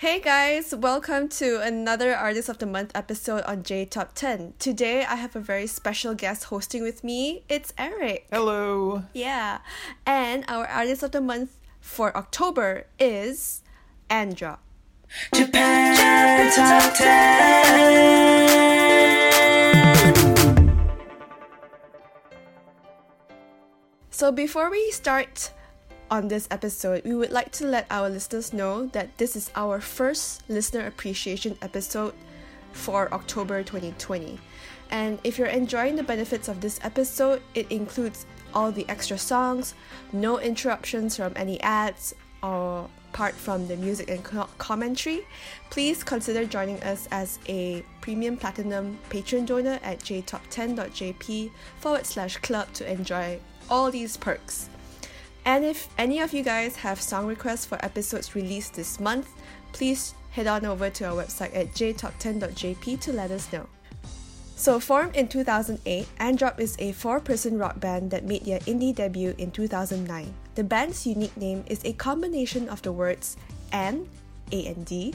Hey guys, welcome to another Artist of the Month episode on J Top 10. Today I have a very special guest hosting with me. It's Eric. Hello. Yeah. And our Artist of the Month for October is Androp. Japan Top 10. So before we start on this episode, we would like to let our listeners know that this is our first listener appreciation episode for October 2020. And if you're enjoying the benefits of this episode, it includes all the extra songs, no interruptions from any ads, or apart from the music and co- commentary, please consider joining us as a premium platinum patron donor at jtop10.jp forward slash club to enjoy all these perks. And if any of you guys have song requests for episodes released this month, please head on over to our website at jtop10.jp to let us know. So, formed in 2008, Androp is a four person rock band that made their indie debut in 2009. The band's unique name is a combination of the words and, A and D,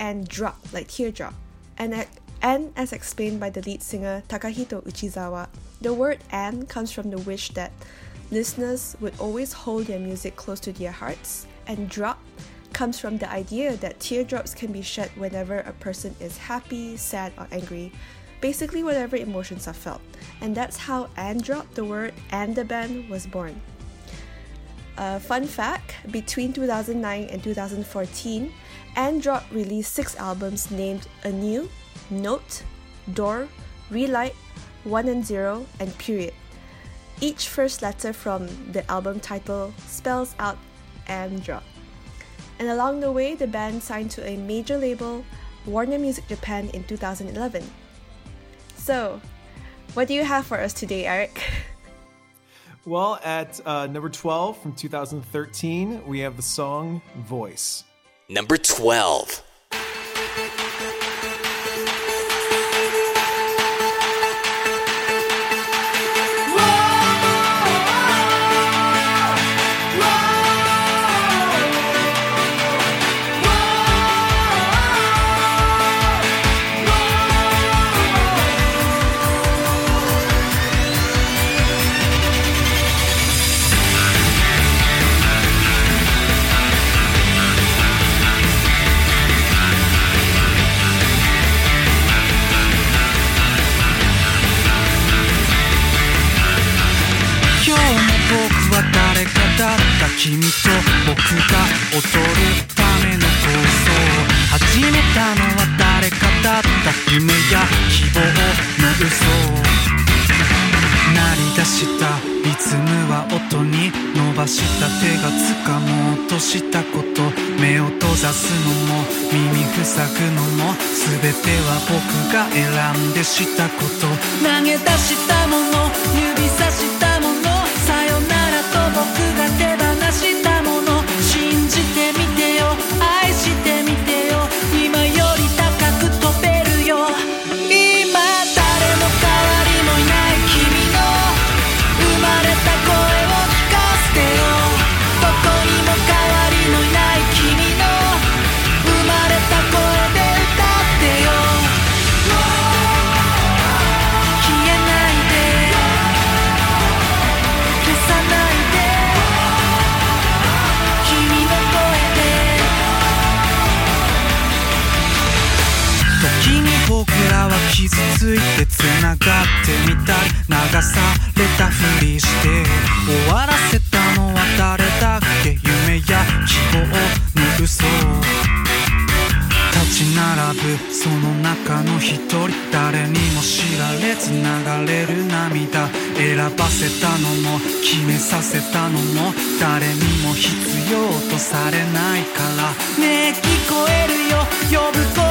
and drop, like teardrop. And, and as explained by the lead singer Takahito Uchisawa, the word and comes from the wish that Listeners would always hold their music close to their hearts, and drop comes from the idea that teardrops can be shed whenever a person is happy, sad, or angry. Basically, whatever emotions are felt. And that's how Androp, the word and the band, was born. Uh, fun fact between 2009 and 2014, Androp released six albums named Anew, Note, Door, Relight, One and Zero, and Period. Each first letter from the album title spells out Androp. And along the way, the band signed to a major label, Warner Music Japan, in 2011. So, what do you have for us today, Eric? Well, at uh, number 12 from 2013, we have the song Voice. Number 12. 君と僕が踊るための構想始めたのは誰かだった夢や希望の嘘鳴り出したリズムは音に伸ばした手が掴もうとしたこと目を閉ざすのも耳塞ぐのも全ては僕が選んでしたこと投げ出したもの指さした流されたふりして終わらせたのは誰だっけ？夢や希望の嘘。立ち並ぶその中の一人。誰にも知られつ流れる涙。選ばせたのも決めさせたのも。誰にも必要とされないから。ねえ聞こえるよ。呼ぶ声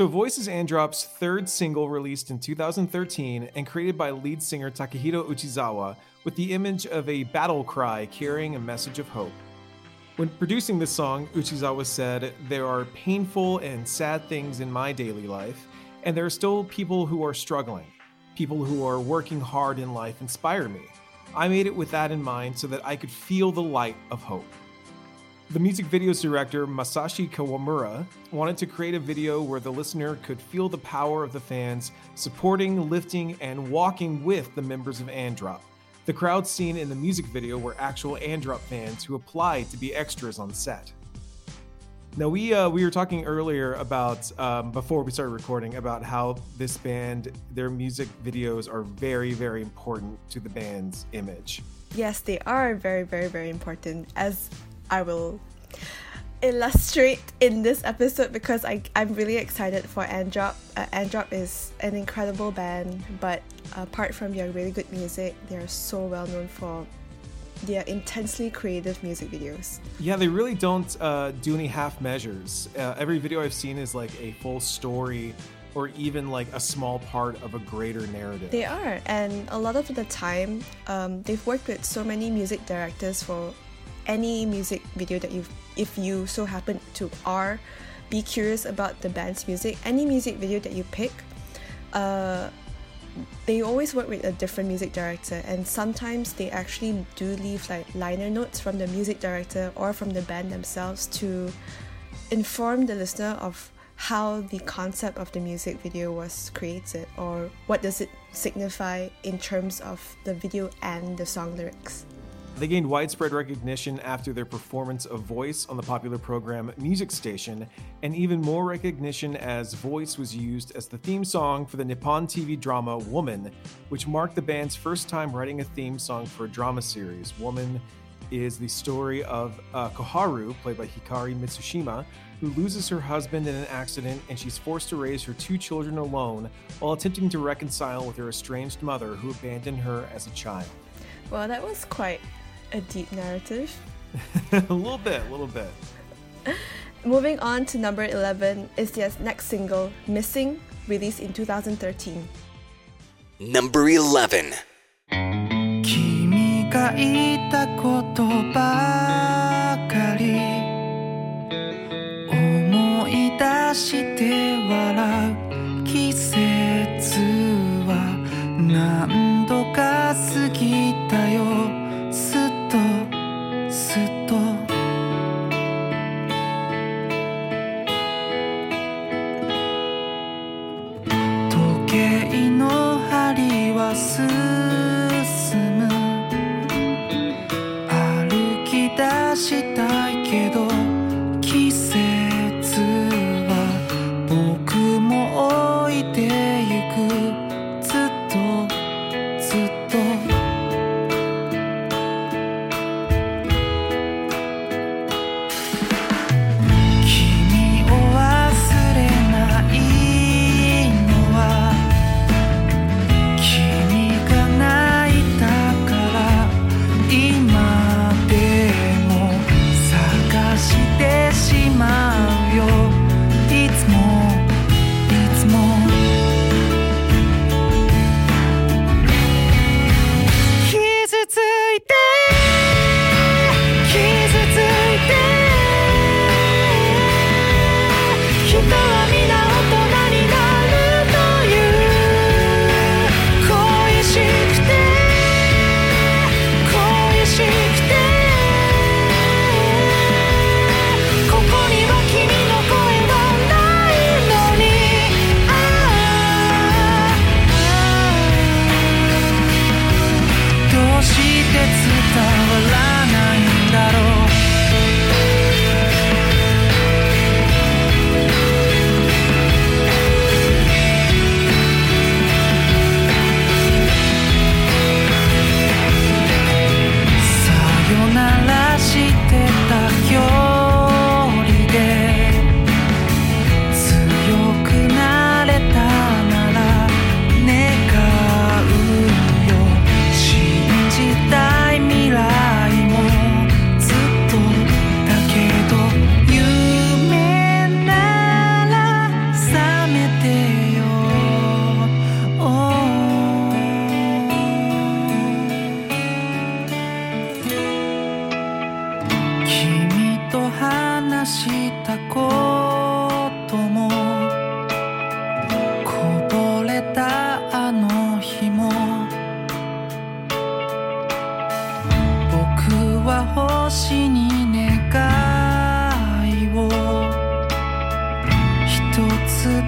So, Voice is Androp's third single released in 2013 and created by lead singer Takahito Uchisawa with the image of a battle cry carrying a message of hope. When producing this song, Uchizawa said, There are painful and sad things in my daily life, and there are still people who are struggling. People who are working hard in life inspire me. I made it with that in mind so that I could feel the light of hope. The music video's director, Masashi Kawamura, wanted to create a video where the listener could feel the power of the fans supporting, lifting, and walking with the members of Androp. The crowds seen in the music video were actual Androp fans who applied to be extras on set. Now we uh, we were talking earlier about um, before we started recording about how this band their music videos are very very important to the band's image. Yes, they are very, very, very important, as I will illustrate in this episode because I, I'm really excited for Androp. Uh, Androp is an incredible band, but apart from their really good music, they are so well known for their intensely creative music videos. Yeah, they really don't uh, do any half measures. Uh, every video I've seen is like a full story or even like a small part of a greater narrative. They are, and a lot of the time, um, they've worked with so many music directors for any music video that you, if you so happen to are, be curious about the band's music. Any music video that you pick, uh, they always work with a different music director, and sometimes they actually do leave like liner notes from the music director or from the band themselves to inform the listener of how the concept of the music video was created or what does it signify in terms of the video and the song lyrics. They gained widespread recognition after their performance of Voice on the popular program Music Station, and even more recognition as Voice was used as the theme song for the Nippon TV drama Woman, which marked the band's first time writing a theme song for a drama series. Woman is the story of uh, Koharu, played by Hikari Mitsushima, who loses her husband in an accident and she's forced to raise her two children alone while attempting to reconcile with her estranged mother who abandoned her as a child. Well, that was quite a deep narrative. a little bit, a little bit. Moving on to number 11 is their next single, Missing, released in 2013. Number 11. 君が いたことばかり思い出して笑う季節は何度か過ぎ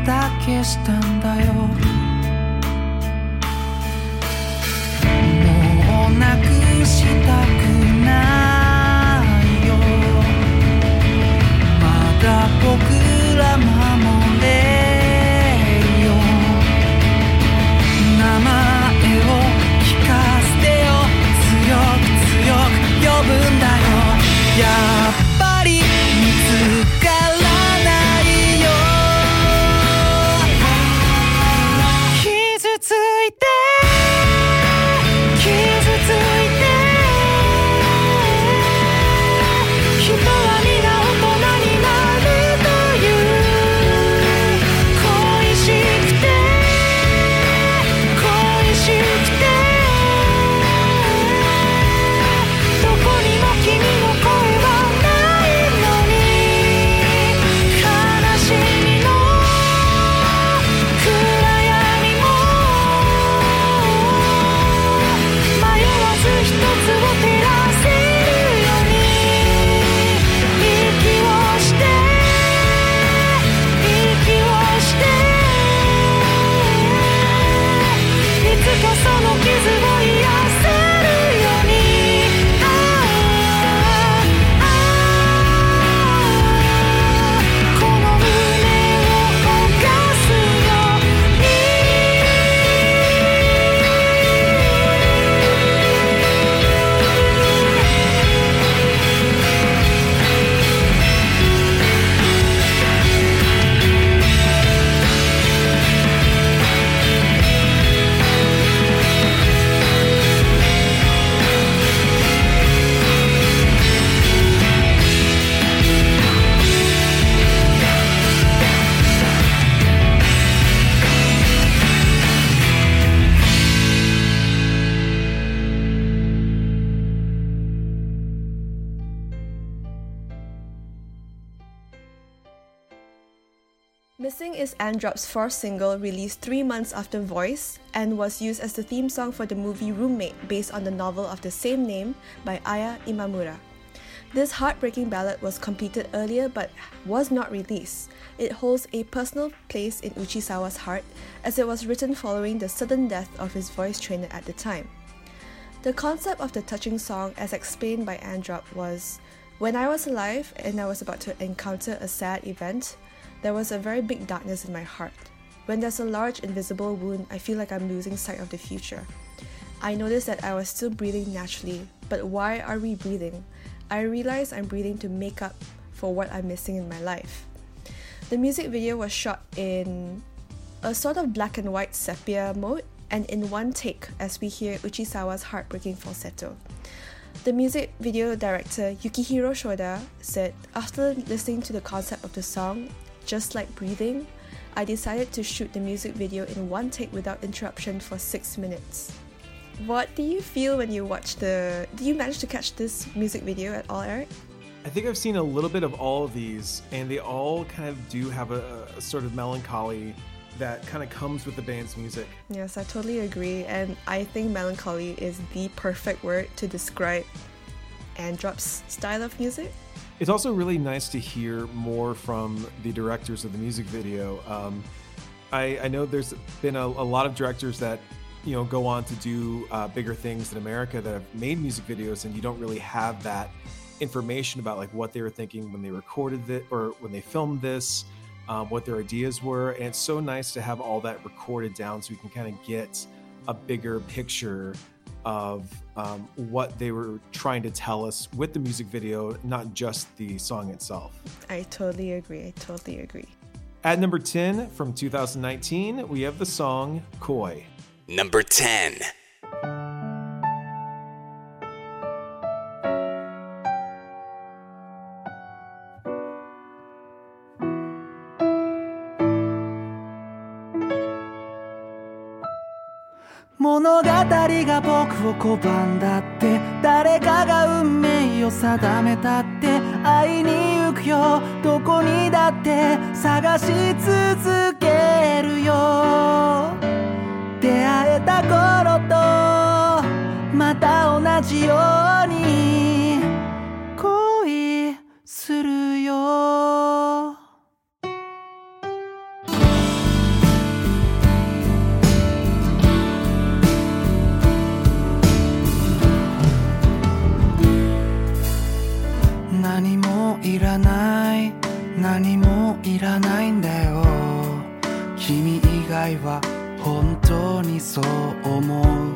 だけしたんだよ。もうなくしたくないよ。まだ僕らも Androp's fourth single released three months after Voice and was used as the theme song for the movie Roommate based on the novel of the same name by Aya Imamura. This heartbreaking ballad was completed earlier but was not released. It holds a personal place in Uchisawa's heart as it was written following the sudden death of his voice trainer at the time. The concept of the touching song, as explained by Androp, was when I was alive and I was about to encounter a sad event, there was a very big darkness in my heart. When there's a large invisible wound, I feel like I'm losing sight of the future. I noticed that I was still breathing naturally, but why are we breathing? I realized I'm breathing to make up for what I'm missing in my life. The music video was shot in a sort of black and white sepia mode and in one take as we hear Uchisawa's heartbreaking falsetto. The music video director Yukihiro Shoda said, After listening to the concept of the song, just like breathing, I decided to shoot the music video in one take without interruption for six minutes. What do you feel when you watch the. Do you manage to catch this music video at all, Eric? I think I've seen a little bit of all of these, and they all kind of do have a, a sort of melancholy that kind of comes with the band's music. Yes, I totally agree. And I think melancholy is the perfect word to describe Androp's style of music. It's also really nice to hear more from the directors of the music video. Um, I, I, know there's been a, a, lot of directors that you know go on to do uh, bigger things in America that have made music videos, and you don't really have that information about like what they were thinking when they recorded it or when they filmed this, um, what their ideas were. And it's so nice to have all that recorded down so we can kind of get a bigger picture of um, what they were trying to tell us with the music video, not just the song itself. I totally agree. I totally agree. At number 10 from 2019, we have the song Koi. Number 10. 人が僕を拒んだって誰かが運命を定めたって会いに行くよ。どこにだって探し続けるよ。出会えた頃とまた同じように。いらない。何もいらないんだよ。君以外は本当にそう思う。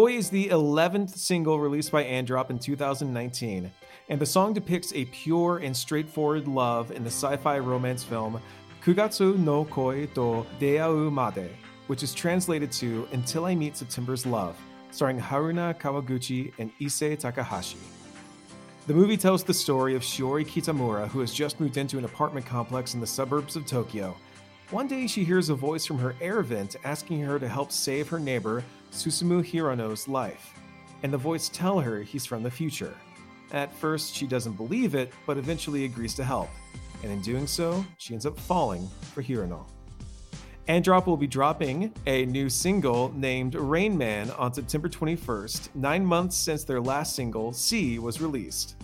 Koi is the 11th single released by Androp in 2019, and the song depicts a pure and straightforward love in the sci fi romance film Kugatsu no Koi to Deau Made, which is translated to Until I Meet September's Love, starring Haruna Kawaguchi and Issei Takahashi. The movie tells the story of Shiori Kitamura, who has just moved into an apartment complex in the suburbs of Tokyo. One day, she hears a voice from her air vent asking her to help save her neighbor, Susumu Hirono's life, and the voice tell her he's from the future. At first, she doesn't believe it, but eventually agrees to help, and in doing so, she ends up falling for Hirono. Androp will be dropping a new single named Rain Man on September 21st, nine months since their last single, C, was released.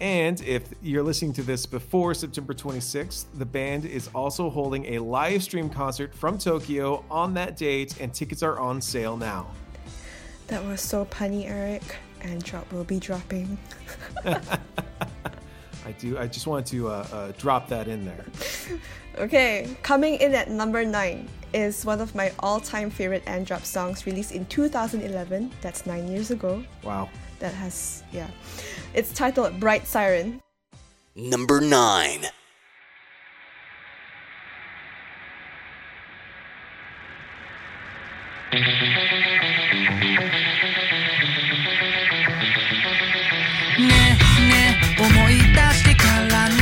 And if you're listening to this before September 26th, the band is also holding a live stream concert from Tokyo on that date, and tickets are on sale now. That was so punny, Eric. And drop will be dropping. I do. I just wanted to uh, uh, drop that in there. Okay, coming in at number 9 is one of my all time favorite Androp songs released in 2011. That's nine years ago. Wow That has, yeah. It's titled Bright Siren. Number 9. ねね思い出してからねね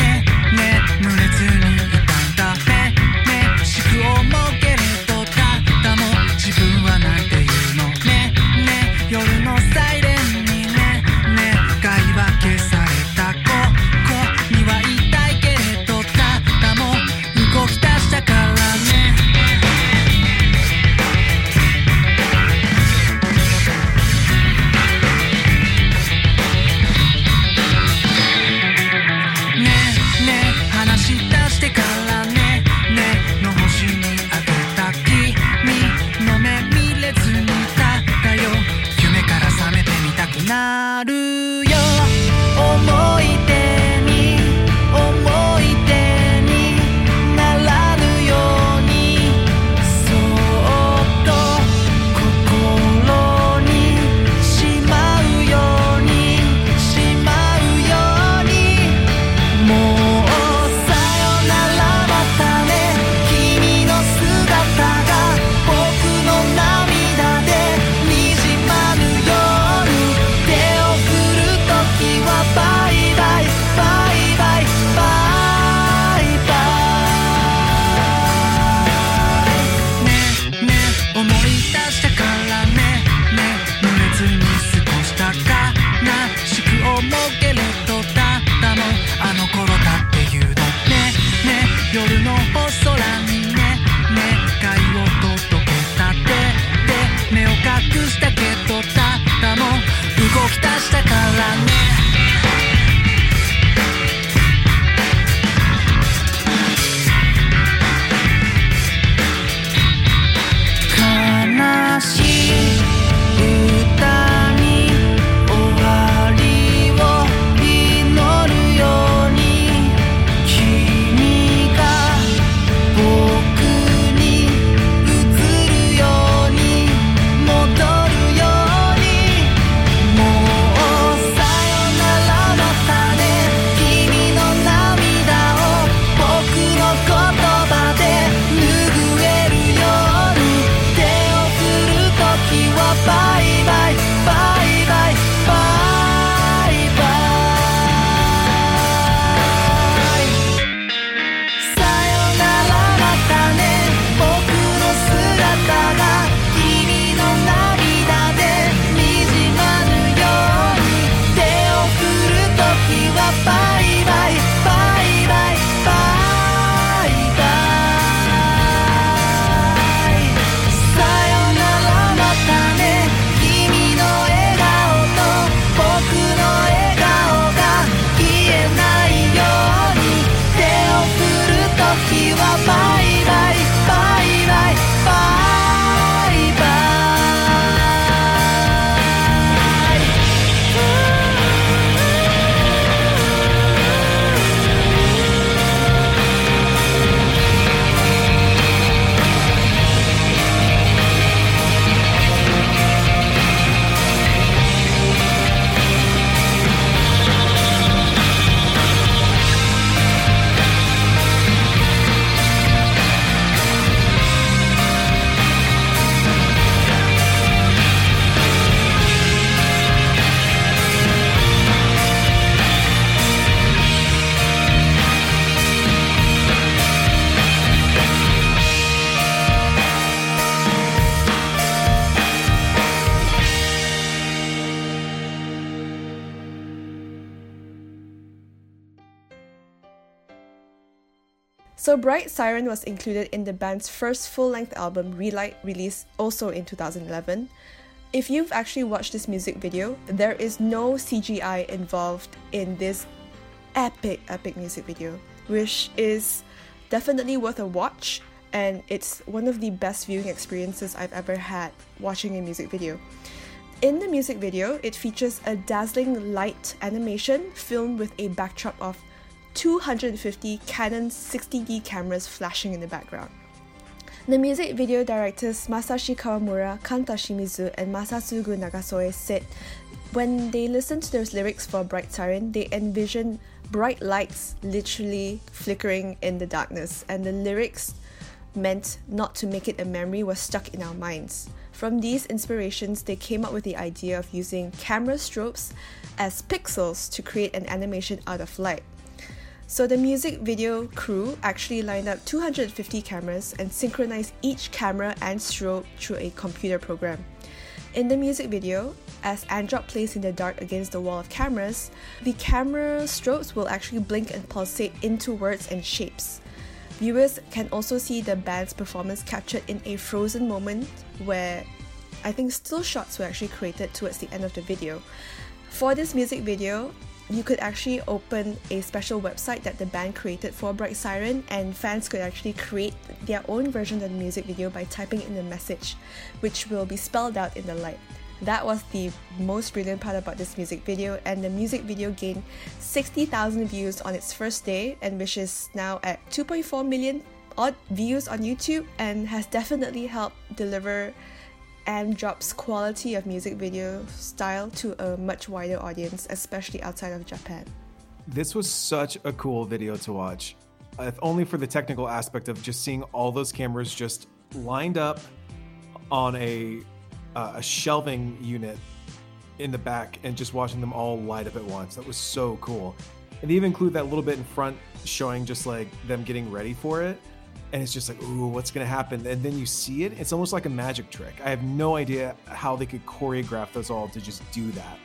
So, Bright Siren was included in the band's first full length album, Relight, released also in 2011. If you've actually watched this music video, there is no CGI involved in this epic, epic music video, which is definitely worth a watch and it's one of the best viewing experiences I've ever had watching a music video. In the music video, it features a dazzling light animation filmed with a backdrop of 250 Canon 60D cameras flashing in the background. The music video directors Masashi Kawamura, Kanta Shimizu, and Masatsugu Nagasoe said when they listened to those lyrics for Bright Siren, they envisioned bright lights literally flickering in the darkness, and the lyrics meant not to make it a memory was stuck in our minds. From these inspirations, they came up with the idea of using camera strobes as pixels to create an animation out of light. So the music video crew actually lined up 250 cameras and synchronized each camera and strobe through a computer program. In the music video, as Androp plays in the dark against the wall of cameras, the camera strobes will actually blink and pulsate into words and shapes. Viewers can also see the band's performance captured in a frozen moment where I think still shots were actually created towards the end of the video. For this music video, you could actually open a special website that the band created for Bright Siren, and fans could actually create their own version of the music video by typing in the message, which will be spelled out in the light. That was the most brilliant part about this music video, and the music video gained 60,000 views on its first day, and which is now at 2.4 million odd views on YouTube, and has definitely helped deliver Androp's quality of music video style to a much wider audience, especially outside of Japan. This was such a cool video to watch, if only for the technical aspect of just seeing all those cameras just lined up on a uh, a shelving unit in the back and just watching them all light up at once. That was so cool. And they even include that little bit in front showing just like them getting ready for it and it's just like, ooh, what's gonna happen? And then you see it, it's almost like a magic trick. I have no idea how they could choreograph those all to just do that.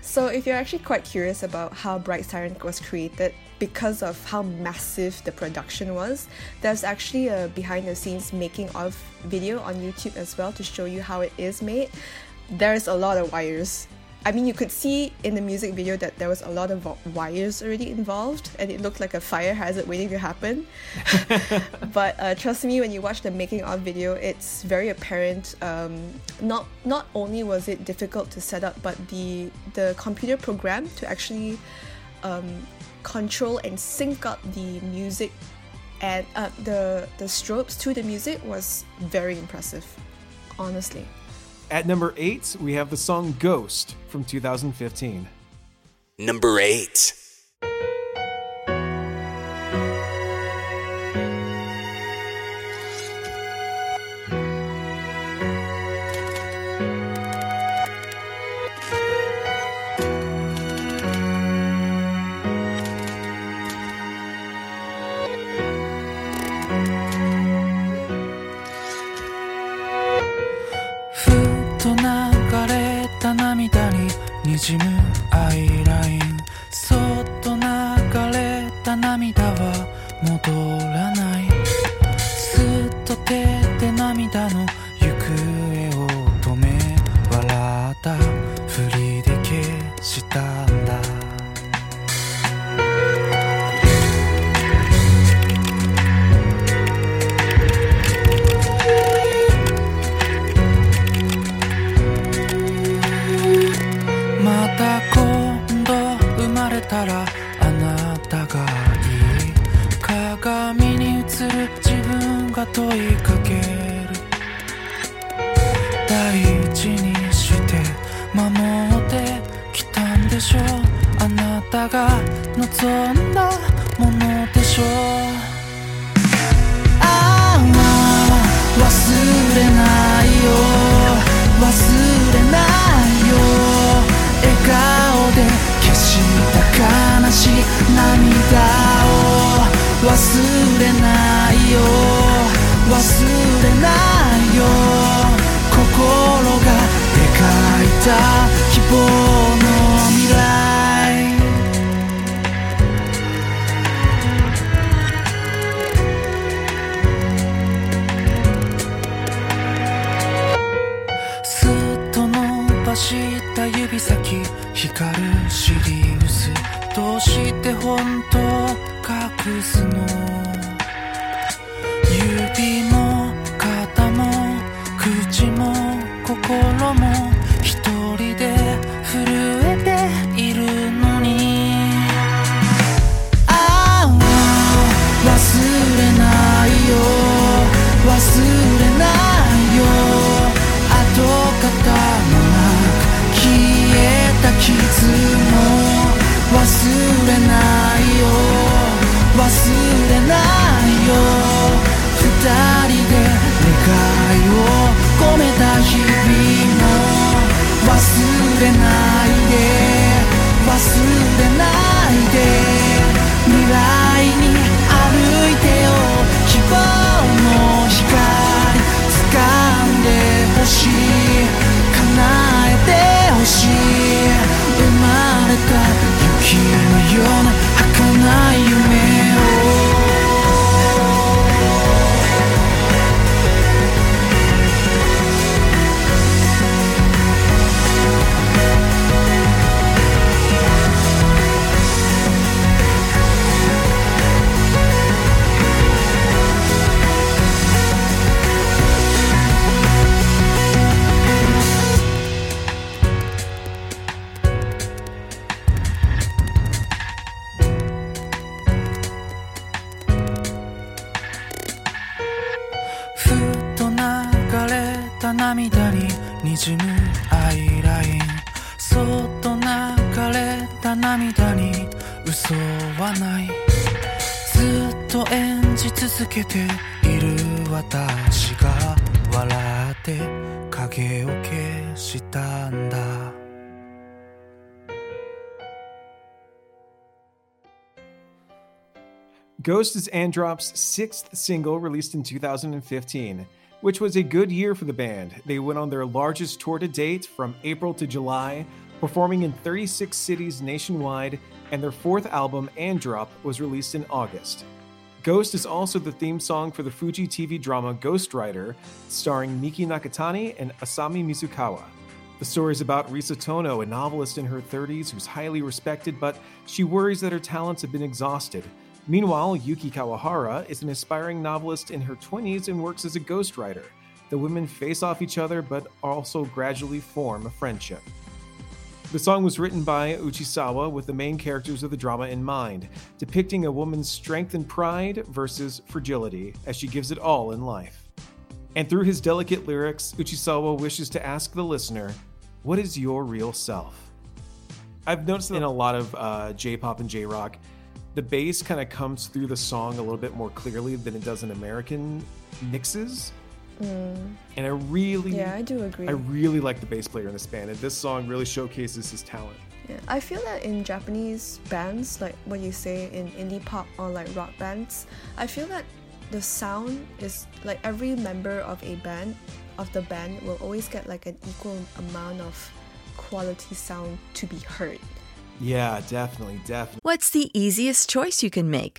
So, if you're actually quite curious about how Bright Siren was created because of how massive the production was, there's actually a behind the scenes making of video on YouTube as well to show you how it is made. There's a lot of wires I mean, you could see in the music video that there was a lot of wires already involved, and it looked like a fire hazard waiting to happen. but uh, trust me, when you watch the making of video, it's very apparent. Um, not not only was it difficult to set up, but the the computer program to actually um, control and sync up the music and uh, the the strobes to the music was very impressive, honestly. At number eight, we have the song Ghost from 2015. Number eight. にじむアイライン。そっと流れた涙は戻らない。問いかける大事にして守ってきたんでしょうあなたが望んだものでしょうああ忘れないよ忘れないよ笑顔で消した悲しい涙を忘れないよ。れないよ。心が描いた希望の未来。すっと伸ばした指先。光るシリウス。どうして本当隠すの。叶えてほしい。生まれた雪のような儚い夢を。ないずっと演じ続けている私が笑って影を消したんだ Ghost is Androp's sixth single released in 2015, which was a good year for the band. They went on their largest tour to date from April to July, performing in 36 cities nationwide, and their fourth album, Androp, was released in August. Ghost is also the theme song for the Fuji TV drama Ghost Writer, starring Miki Nakatani and Asami Mizukawa. The story is about Risa Tono, a novelist in her 30s who's highly respected, but she worries that her talents have been exhausted. Meanwhile, Yuki Kawahara is an aspiring novelist in her 20s and works as a ghostwriter. The women face off each other but also gradually form a friendship. The song was written by Uchisawa with the main characters of the drama in mind, depicting a woman's strength and pride versus fragility as she gives it all in life. And through his delicate lyrics, Uchisawa wishes to ask the listener, What is your real self? I've noticed in a lot of uh, J pop and J rock, the bass kind of comes through the song a little bit more clearly than it does in American mixes. And I really, Mm. Yeah, I do agree. I really like the bass player in this band, and this song really showcases his talent. Yeah, I feel that in Japanese bands, like what you say in indie pop or like rock bands, I feel that the sound is like every member of a band of the band will always get like an equal amount of quality sound to be heard. Yeah, definitely, definitely. What's the easiest choice you can make?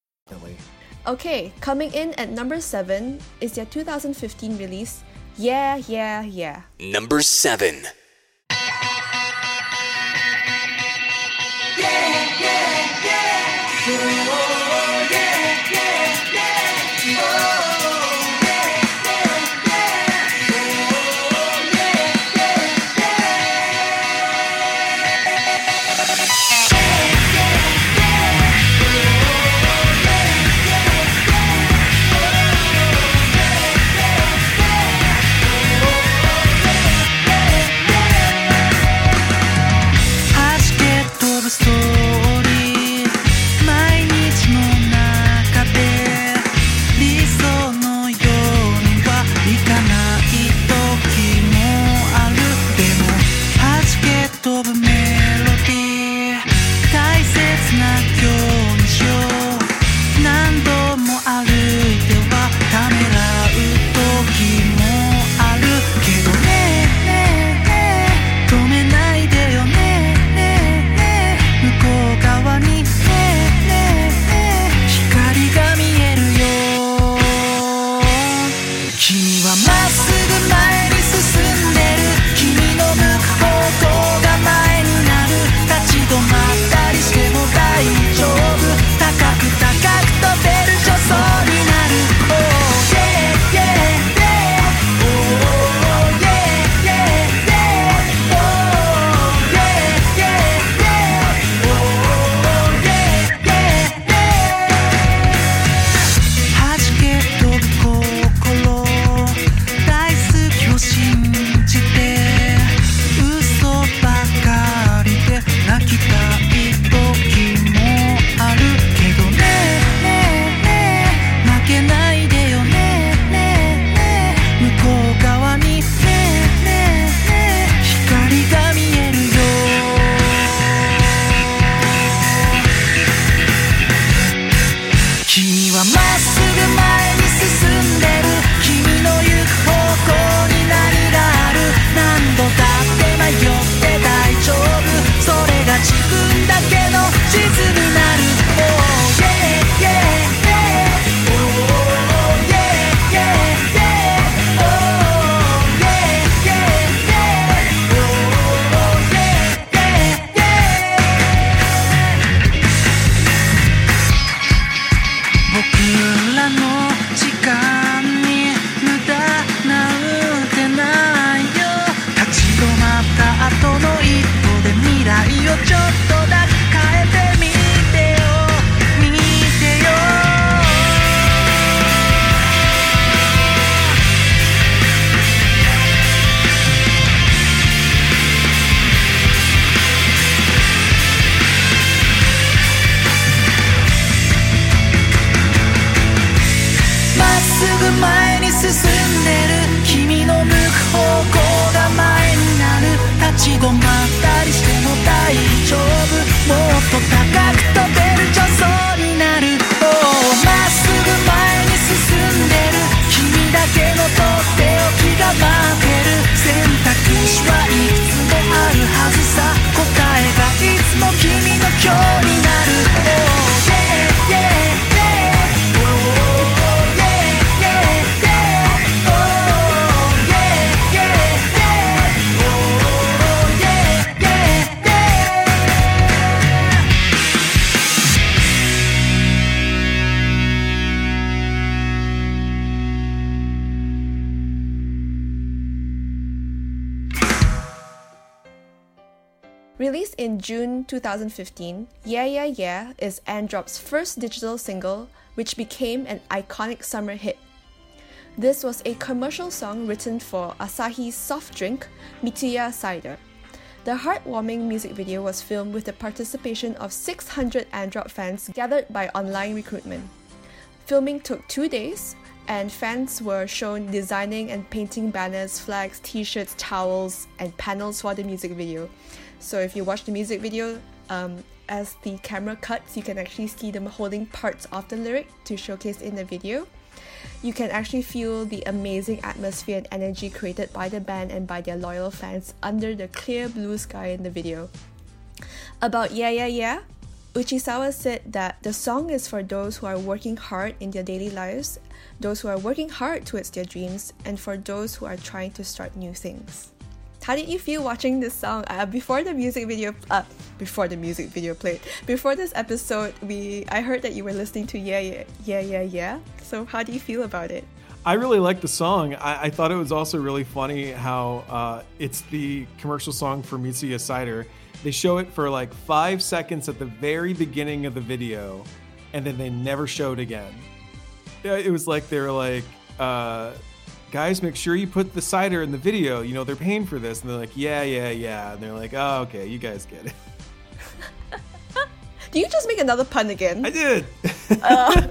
Okay, coming in at number 7 is their 2015 release, Yeah, Yeah, Yeah. Number 7. Released 2015, Yeah Yeah Yeah is Androp's first digital single, which became an iconic summer hit. This was a commercial song written for Asahi's soft drink, Mitsuya Cider. The heartwarming music video was filmed with the participation of 600 Androp fans gathered by online recruitment. Filming took two days, and fans were shown designing and painting banners, flags, t shirts, towels, and panels for the music video. So if you watch the music video, um, as the camera cuts, you can actually see them holding parts of the lyric to showcase in the video. You can actually feel the amazing atmosphere and energy created by the band and by their loyal fans under the clear blue sky in the video. About Yeah Yeah Yeah, Uchisawa said that the song is for those who are working hard in their daily lives, those who are working hard towards their dreams, and for those who are trying to start new things. How did you feel watching this song? Uh, before the music video, uh, before the music video played, before this episode, we I heard that you were listening to Yeah Yeah Yeah Yeah Yeah. So how do you feel about it? I really like the song. I, I thought it was also really funny how uh, it's the commercial song for Mitsuya Cider. They show it for like five seconds at the very beginning of the video, and then they never showed again. It was like they were like, uh, guys, make sure you put the cider in the video. You know, they're paying for this. And they're like, yeah, yeah, yeah. And they're like, oh, okay, you guys get it. Do you just make another pun again? I did. Uh,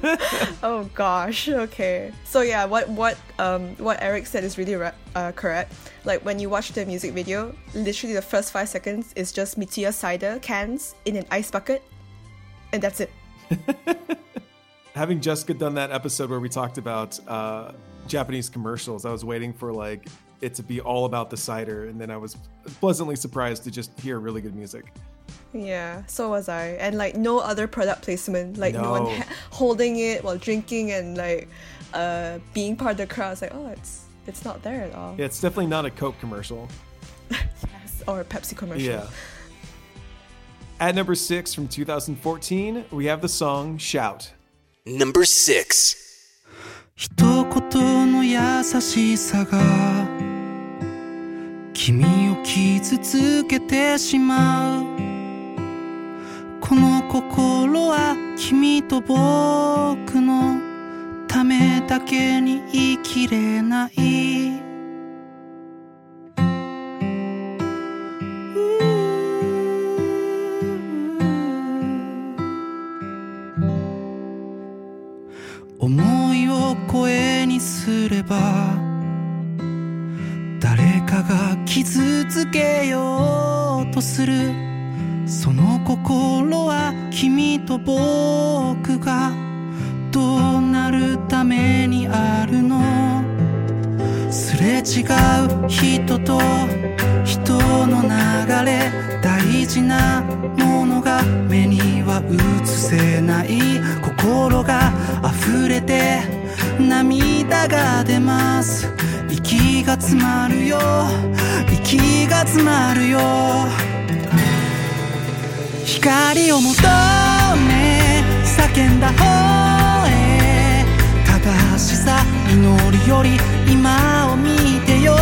oh gosh. Okay. So yeah, what what um what Eric said is really uh, correct. Like when you watch the music video, literally the first five seconds is just Mitsuya cider cans in an ice bucket, and that's it. Having Jessica done that episode where we talked about uh, Japanese commercials, I was waiting for like it to be all about the cider, and then I was pleasantly surprised to just hear really good music. Yeah, so was I. And like no other product placement, like no, one ha- holding it while drinking and like uh being part of the crowd. It's like, oh, it's it's not there at all. Yeah, it's definitely not a Coke commercial. Yes, or a Pepsi commercial. Yeah. At number six from 2014, we have the song Shout. Number 6. 一言の優しさが君を傷つけてしまう。この心は君と僕のためだけに生きれない。ば誰かが傷つけようとする。その心は君と僕がどうなるためにあるの？すれ違う人と人の流れ大事なものが目には映せない。心が溢れて涙が出ます。息が詰まるよ。息が詰まるよ。光を求め叫んだ方へ。正しさ祈りより今を見てよ。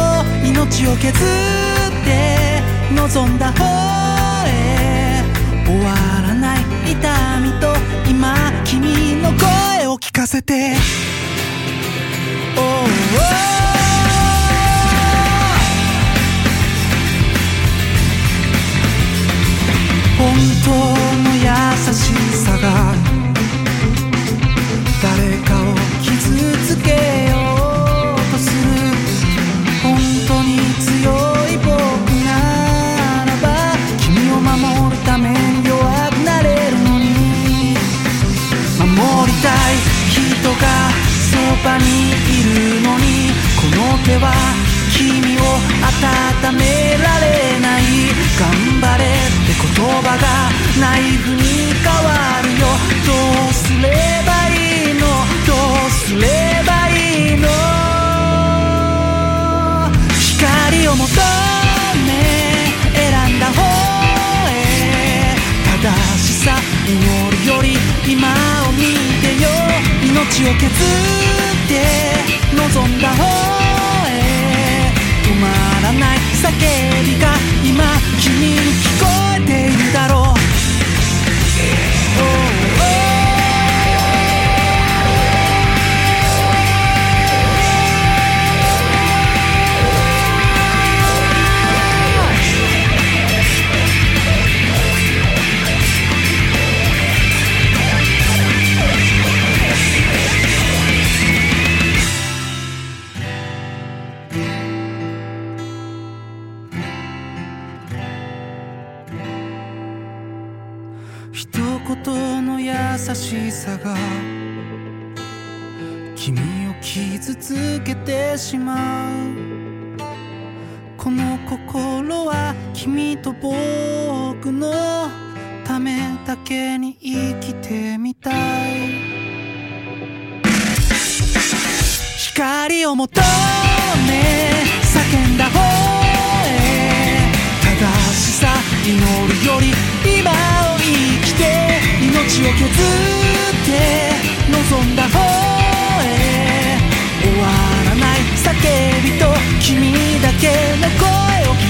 命を削って望んだ方へ。終わらない痛みと今君の声を聞かせて。本当の優しさが誰かを傷つけようとする。本当に強い僕ならば君を守るために弱くなれるのに。守りたい人がそばにいるのにこの手は君を温められない。頑張れって言葉がナイフに変わるよ。どうすればいいの？どうすればいいの？光を求め選んだ方へ。正しさ祈るより今を見てよ。命を削って望んだ方へ。止まらない叫びが今君に聞こえているだろう。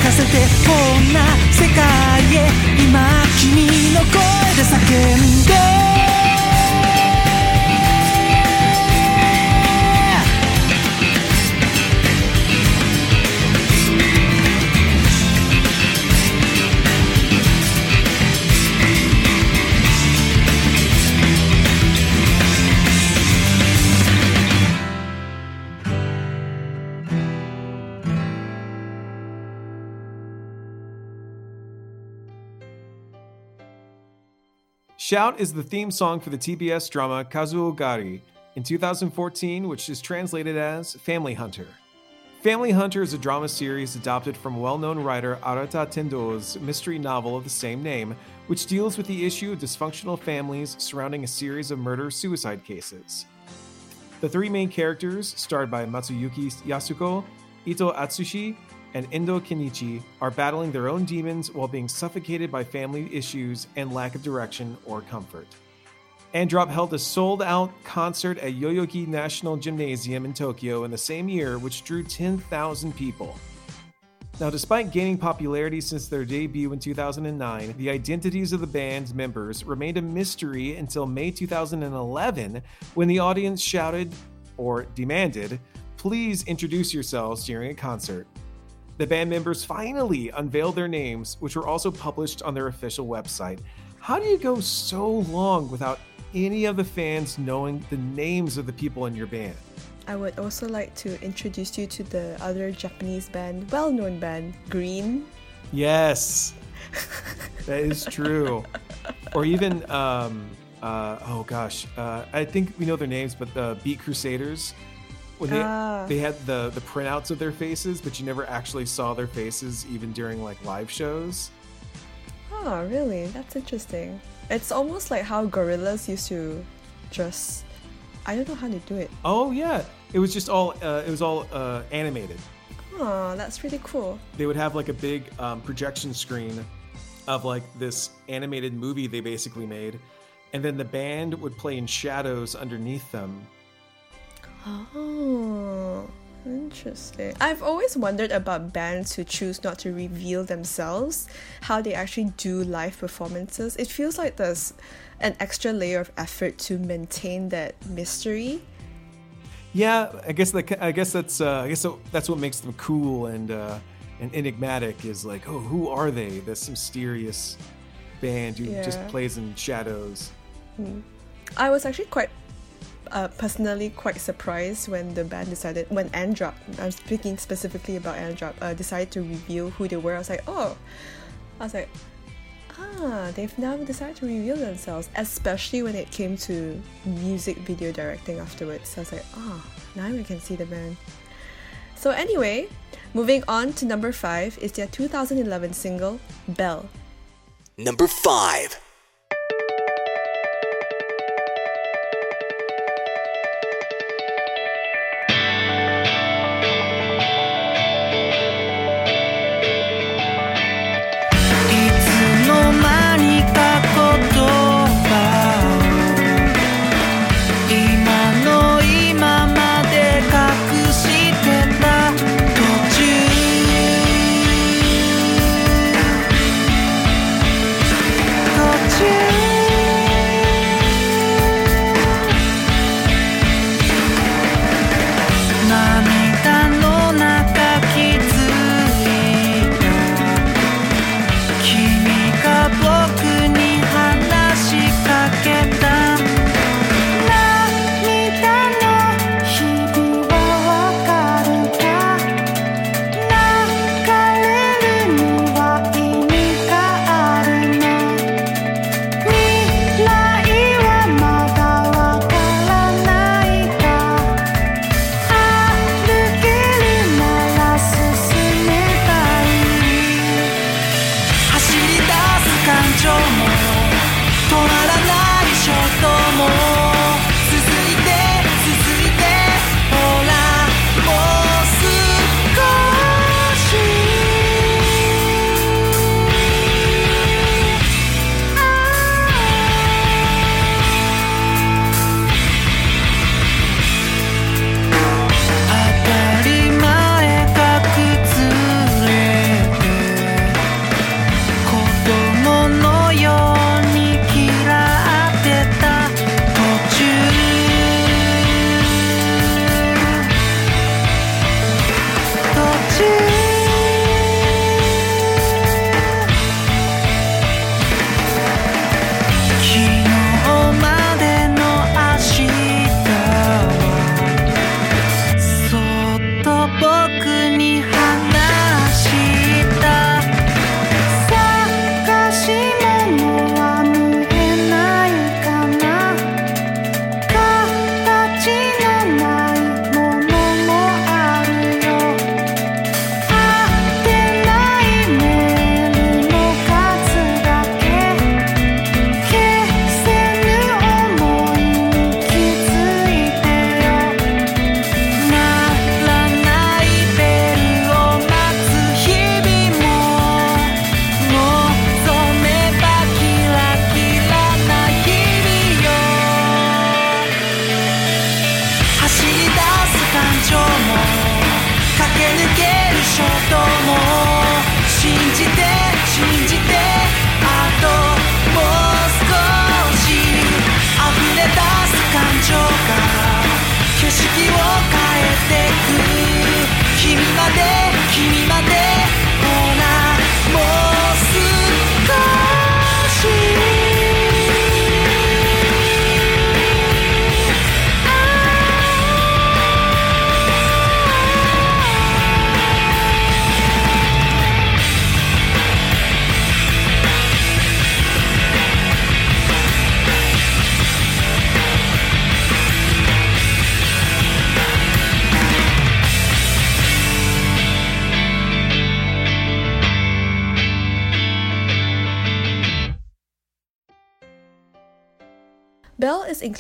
を聞かせてこんな世界へ。今君の声で叫んで。Shout is the theme song for the TBS drama Kazoku Gari in 2014, which is translated as Family Hunter. Family Hunter is a drama series adopted from well known writer Arata Tendo's mystery novel of the same name, which deals with the issue of dysfunctional families surrounding a series of murder suicide cases. The three main characters, starred by Matsuyuki Yasuko, Ito Atsushi, and Endo Kenichi, are battling their own demons while being suffocated by family issues and lack of direction or comfort. Androp held a sold out concert at Yoyogi National Gymnasium in Tokyo in the same year, which drew 10,000 people. Now, despite gaining popularity since their debut in 2009, the identities of the band's members remained a mystery until May 2011 when the audience shouted, or demanded, please introduce yourselves during a concert. The band members finally unveiled their names, which were also published on their official website. How do you go so long without any of the fans knowing the names of the people in your band? I would also like to introduce you to the other Japanese band, well known band, GReeeeN. Yes, that is true. or even, um, uh, oh gosh, uh, I think we know their names, but the Beat Crusaders. When they, Ah. they had the, the printouts of their faces, but you never actually saw their faces even during like live shows. Oh, really? That's interesting. It's almost like how Gorillaz used to just. I don't know how to do it. Oh yeah, it was just all uh, it was all uh, animated. Oh, that's really cool. They would have like a big um, projection screen of like this animated movie they basically made, and then the band would play in shadows underneath them. Oh, interesting. I've always wondered about bands who choose not to reveal themselves, how they actually do live performances. It feels like there's an extra layer of effort to maintain that mystery. Yeah, I guess that I guess that's uh, I guess that's what makes them cool and uh, and enigmatic. Is like, oh, who are they? This mysterious band who just plays in shadows. I was actually quite uh, personally quite surprised when the band decided when Androp I'm speaking specifically about Androp uh, decided to reveal who they were. I was like, oh, I was like, ah, they've now decided to reveal themselves, especially when it came to music video directing afterwards. So I was like, oh, now we can see the band. So anyway, moving on to number five is their 2011 single Bell. Number 5.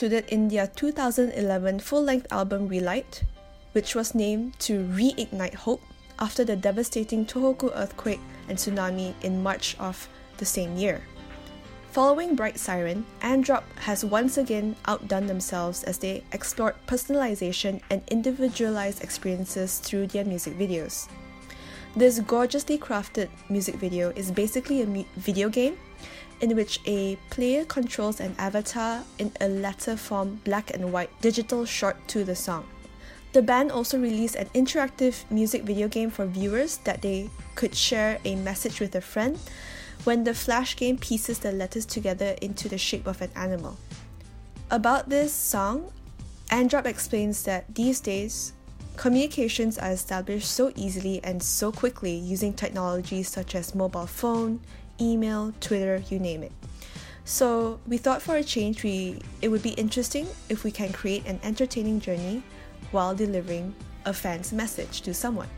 Included in their 2011 full length album Relight, which was named to reignite hope after the devastating Tohoku earthquake and tsunami in March of the same year. Following Bright Siren, Androp has once again outdone themselves as they explored personalization and individualized experiences through their music videos. This gorgeously crafted music video is basically a mu- video game in which a player controls an avatar in a letter form black and white digital short to the song. The band also released an interactive music video game for viewers that they could share a message with a friend when the flash game pieces the letters together into the shape of an animal. About this song, Androp explains that these days, communications are established so easily and so quickly using technologies such as mobile phone, email, Twitter, you name it. So we thought for a change, we it would be interesting if we can create an entertaining journey while delivering a fan's message to someone.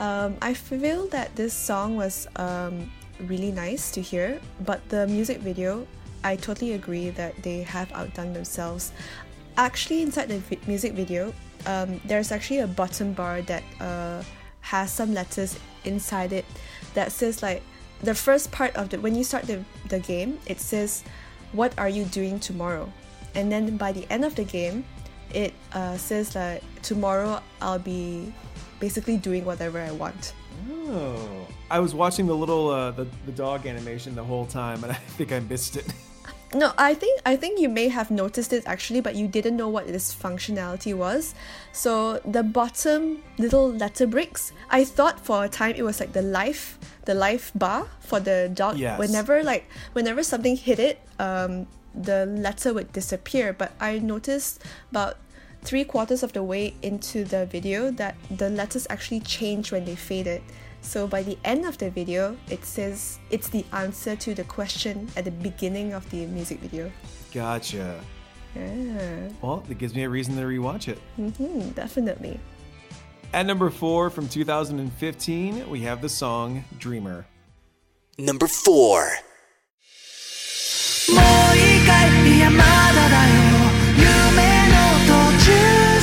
Um, I feel that this song was um, really nice to hear, but the music video, I totally agree that they have outdone themselves. Actually, inside the vi- music video, um, there's actually a bottom bar that uh, has some letters inside it that says like the first part of the when you start the, the game it says what are you doing tomorrow? And then by the end of the game it uh, says like tomorrow i'll be basically doing whatever i want. Oh, I was watching the little uh, the the dog animation the whole time, and I think I missed it. No i think i think you may have noticed it actually but you didn't know what this functionality was. So the bottom little letter bricks i thought for a time it was like the life the life bar for the dog. Yes. whenever like whenever something hit it um the letter would disappear. But i noticed about three quarters of the way into the video that the letters actually change when they faded so by the end of the video it says it's the answer to the question at the beginning of the music video Gotcha. yeah Well, that gives me a reason to rewatch it. hmm definitely At number four from 2015, we have the song Dreamer. Number 4. もう一回いやまだだよ夢の途中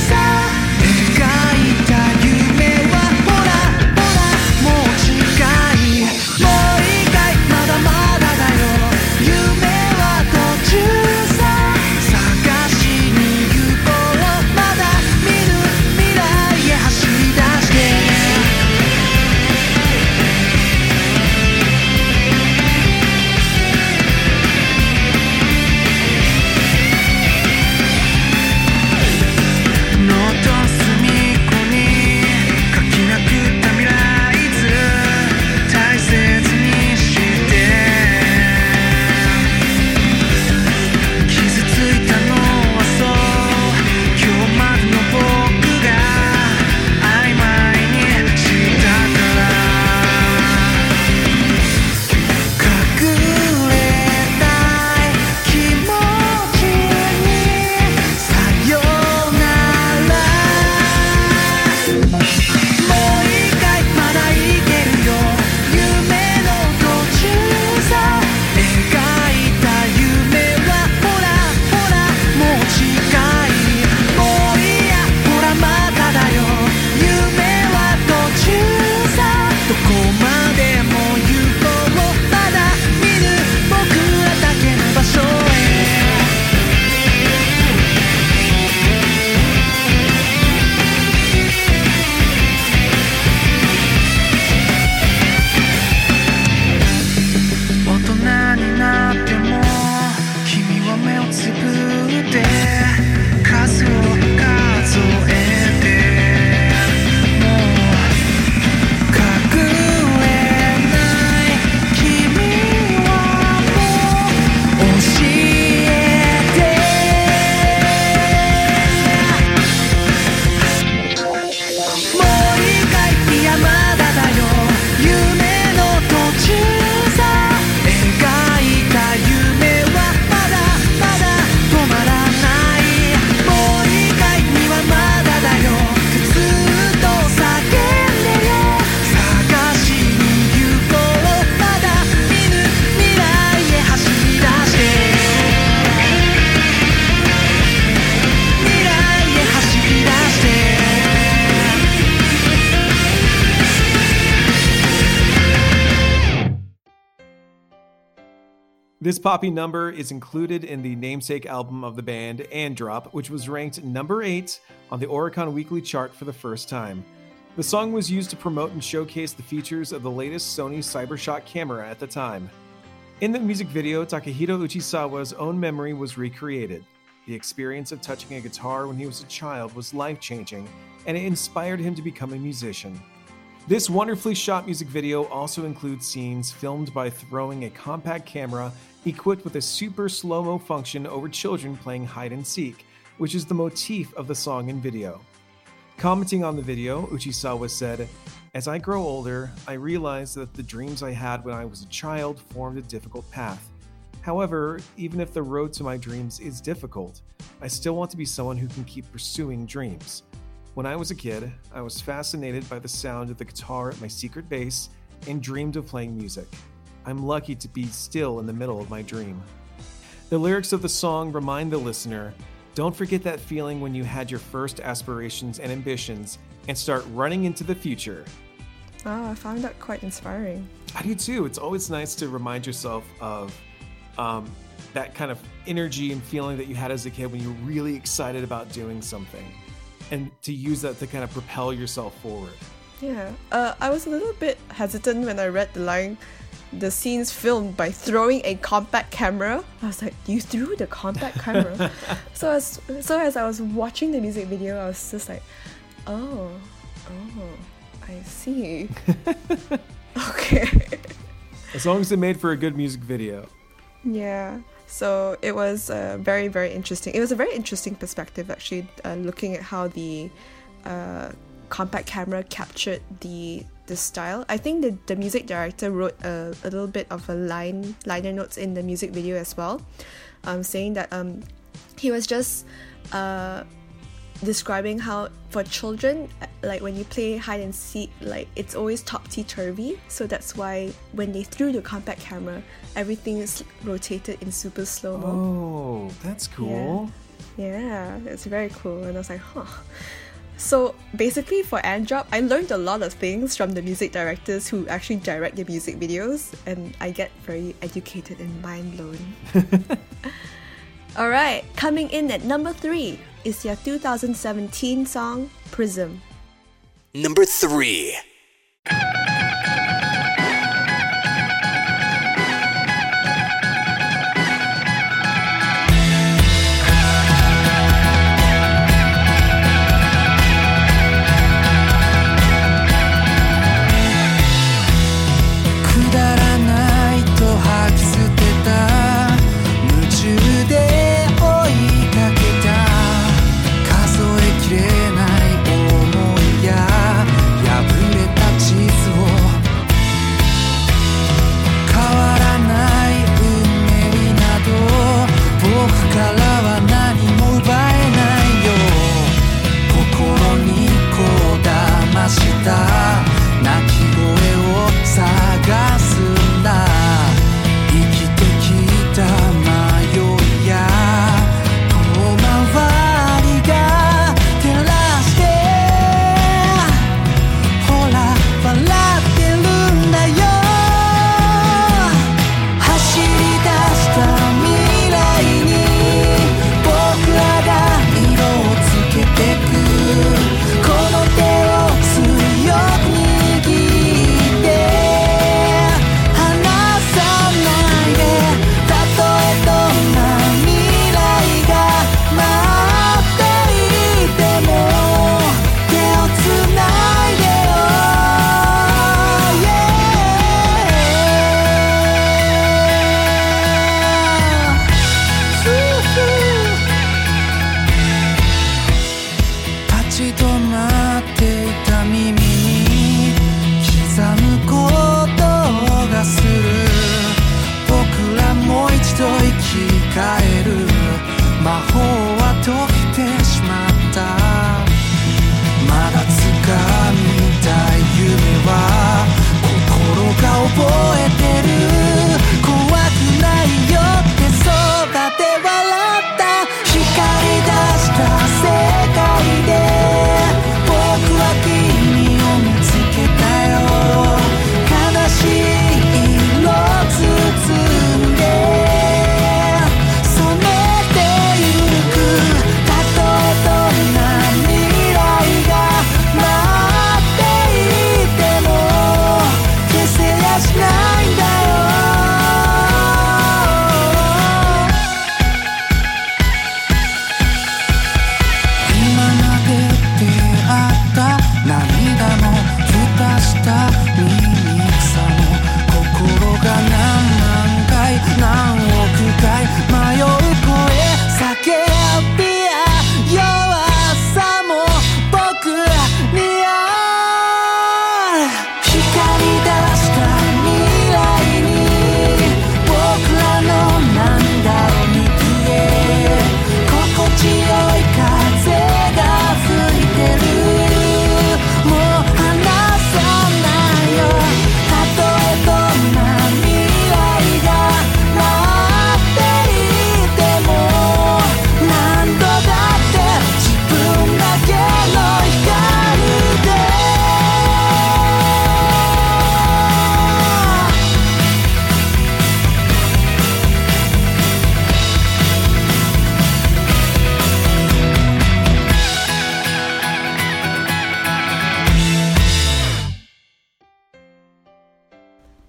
Poppy number is included in the namesake album of the band, Androp, which was ranked number 8 on the Oricon Weekly chart for the first time. The song was used to promote and showcase the features of the latest Sony Cybershot camera at the time. In the music video, Takahito Uchisawa's own memory was recreated. The experience of touching a guitar when he was a child was life changing, and it inspired him to become a musician. This wonderfully shot music video also includes scenes filmed by throwing a compact camera equipped with a super slow mo function over children playing hide and seek, which is the motif of the song and video. Commenting on the video, Uchisawa said, As I grow older, I realize that the dreams I had when I was a child formed a difficult path. However, even if the road to my dreams is difficult, I still want to be someone who can keep pursuing dreams. When I was a kid, I was fascinated by the sound of the guitar at my secret base and dreamed of playing music. I'm lucky to be still in the middle of my dream. The lyrics of the song remind the listener don't forget that feeling when you had your first aspirations and ambitions and start running into the future. Oh, I found that quite inspiring. I do too. It's always nice to remind yourself of um, that kind of energy and feeling that you had as a kid when you were really excited about doing something and to use that to kind of propel yourself forward. Yeah. Uh, I was a little bit hesitant when I read the line the scenes filmed by throwing a compact camera. I was like, you threw the compact camera. so as so as I was watching the music video, I was just like, oh, oh, I see. okay. As long as it made for a good music video. Yeah. So it was uh, very very interesting. It was a very interesting perspective actually, uh, looking at how the uh, compact camera captured the the style. I think the, the music director wrote a, a little bit of a line liner notes in the music video as well, um, saying that um, he was just uh, describing how for children, like when you play hide and seek, like it's always topsy turvy. So that's why when they threw the compact camera, everything is rotated in super slow mo. Oh, that's cool. Yeah. yeah, it's very cool. And I was like, huh. So basically, for Androp, I learned a lot of things from the music directors who actually direct the music videos, and I get very educated and mind blown. All right, coming in at number three is their 2017 song Prism. Number three.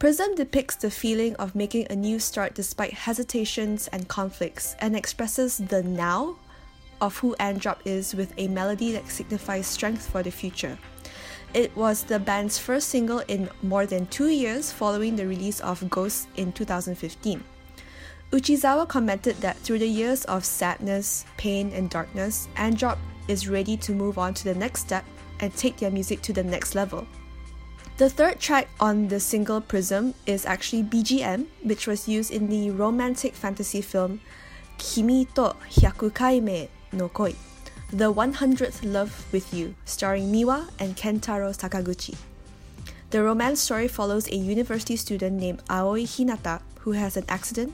Prism depicts the feeling of making a new start despite hesitations and conflicts and expresses the now of who Androp is with a melody that signifies strength for the future. It was the band's first single in more than two years following the release of Ghost in 2015. Uchisawa commented that through the years of sadness, pain, and darkness, Androp is ready to move on to the next step and take their music to the next level. The third track on the single Prism is actually BGM, which was used in the romantic fantasy film Kimi to Hyakukaime no Koi, The 100th Love with You, starring Miwa and Kentaro Sakaguchi. The romance story follows a university student named Aoi Hinata who has an accident,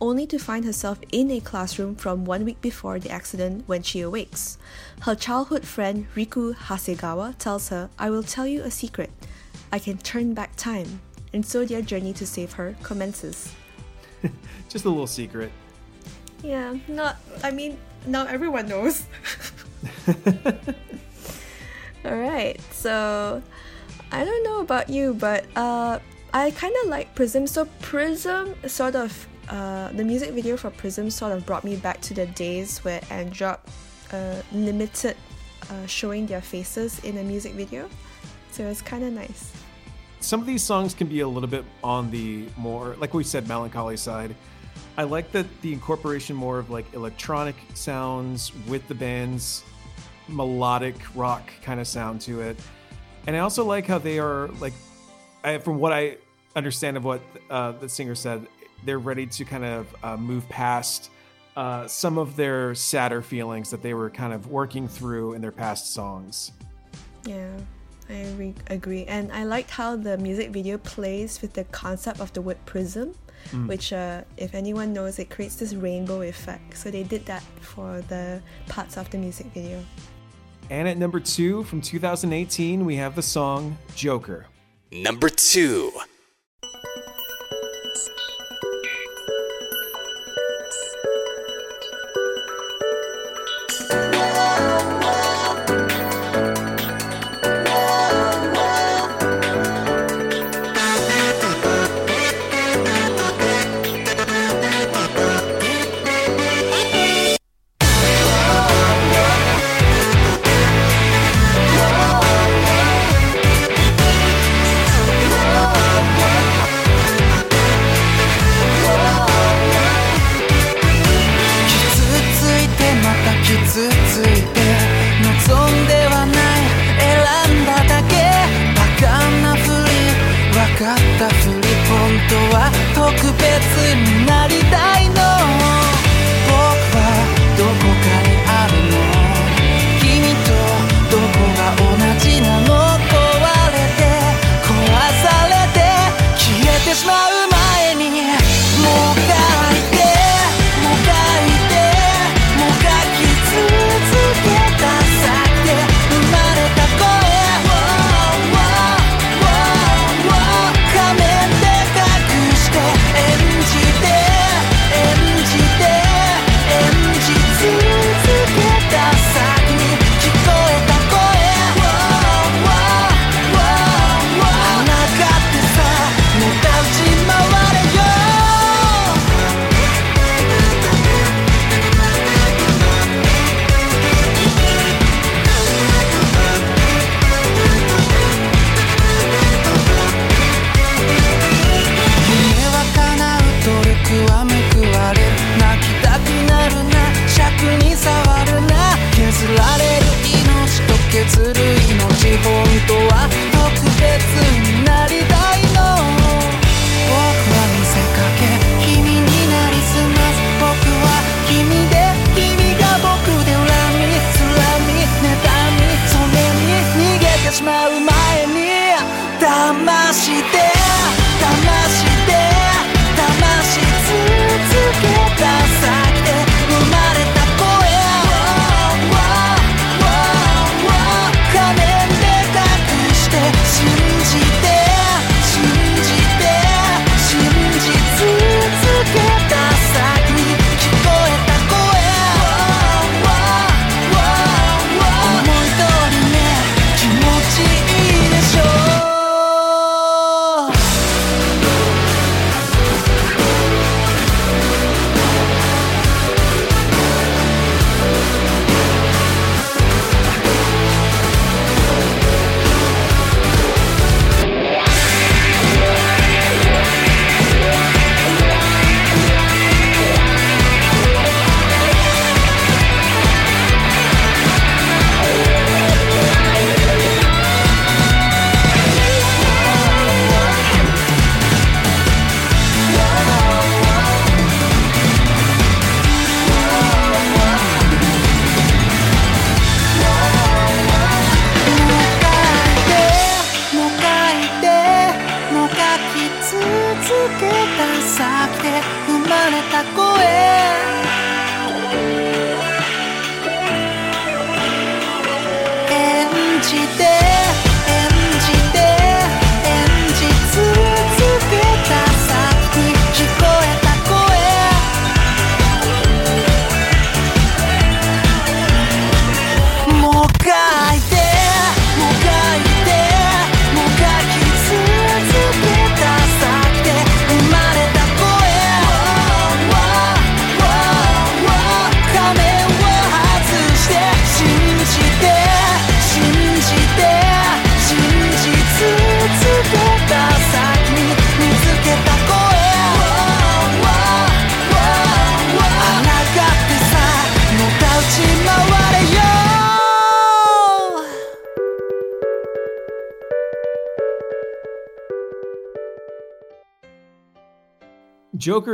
only to find herself in a classroom from one week before the accident when she awakes. Her childhood friend Riku Hasegawa tells her, I will tell you a secret. I can turn back time. And so their journey to save her commences. Just a little secret. Yeah, not, I mean, now everyone knows. Alright, so I don't know about you, but uh, I kind of like Prism. So, Prism sort of, uh, the music video for Prism sort of brought me back to the days where Androp uh, limited uh, showing their faces in a music video. So, it's kind of nice. Some of these songs can be a little bit on the more, like we said, melancholy side. I like that the incorporation more of like electronic sounds with the band's melodic rock kind of sound to it. And I also like how they are like, I, from what I understand of what uh, the singer said, they're ready to kind of uh, move past uh, some of their sadder feelings that they were kind of working through in their past songs. Yeah. I re- agree. And I liked how the music video plays with the concept of the word prism, mm. which, uh, if anyone knows, it creates this rainbow effect. So they did that for the parts of the music video. And at number two from 2018, we have the song Joker. Number two.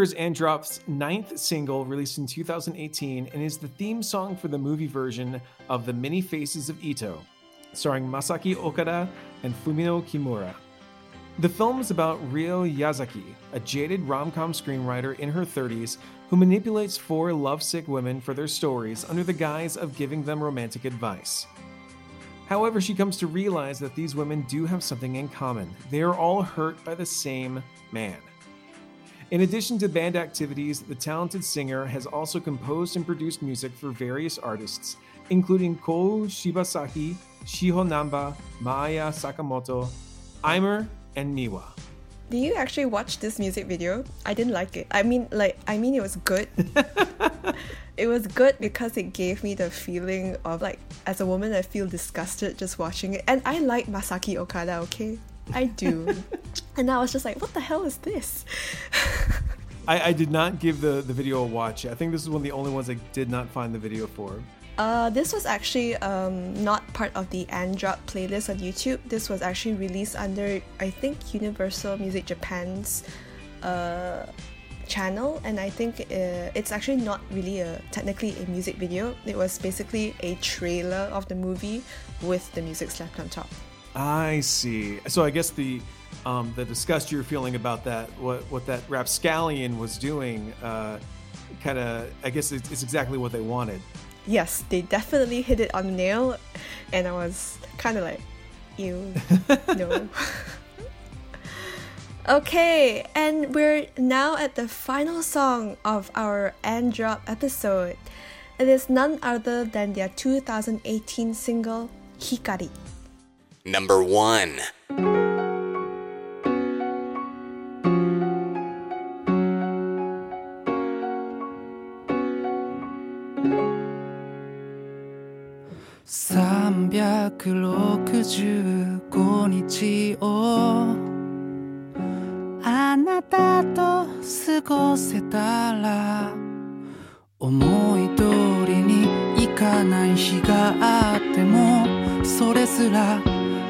Is Androp's ninth single released in 2018 and is the theme song for the movie version of The Many Faces of Ito, starring Masaki Okada and Fumino Kimura. The film is about Ryo Yazaki, a jaded rom com screenwriter in her 30s who manipulates four lovesick women for their stories under the guise of giving them romantic advice. However, she comes to realize that these women do have something in common. They are all hurt by the same man. In addition to band activities, the talented singer has also composed and produced music for various artists, including Kou Shibasaki, Shiho Namba, Maya Sakamoto, Aimer, and Miwa. Do you actually watch this music video? I didn't like it. I mean, like, I mean, it was good. it was good because it gave me the feeling of like, as a woman, I feel disgusted just watching it. And I like Masaki Okada, okay? I do. and I was just like, what the hell is this? I, I did not give the, the video a watch. I think this is one of the only ones I did not find the video for. Uh, this was actually um, not part of the Androp playlist on YouTube. This was actually released under, I think, Universal Music Japan's uh, channel, and I think uh, it's actually not really a technically a music video. It was basically a trailer of the movie with the music slapped on top. I see. So I guess the um, the disgust you're feeling about that, what what that rapscallion was doing, uh, kind of, I guess it's, it's exactly what they wanted. Yes, they definitely hit it on the nail, and I was kind of like, you know. okay, and we're now at the final song of our Androp episode. It is none other than their 2018 single, Hikari. Number 1. 365日をあなたと過ごせたら思い通りにいかない日があってもそれすら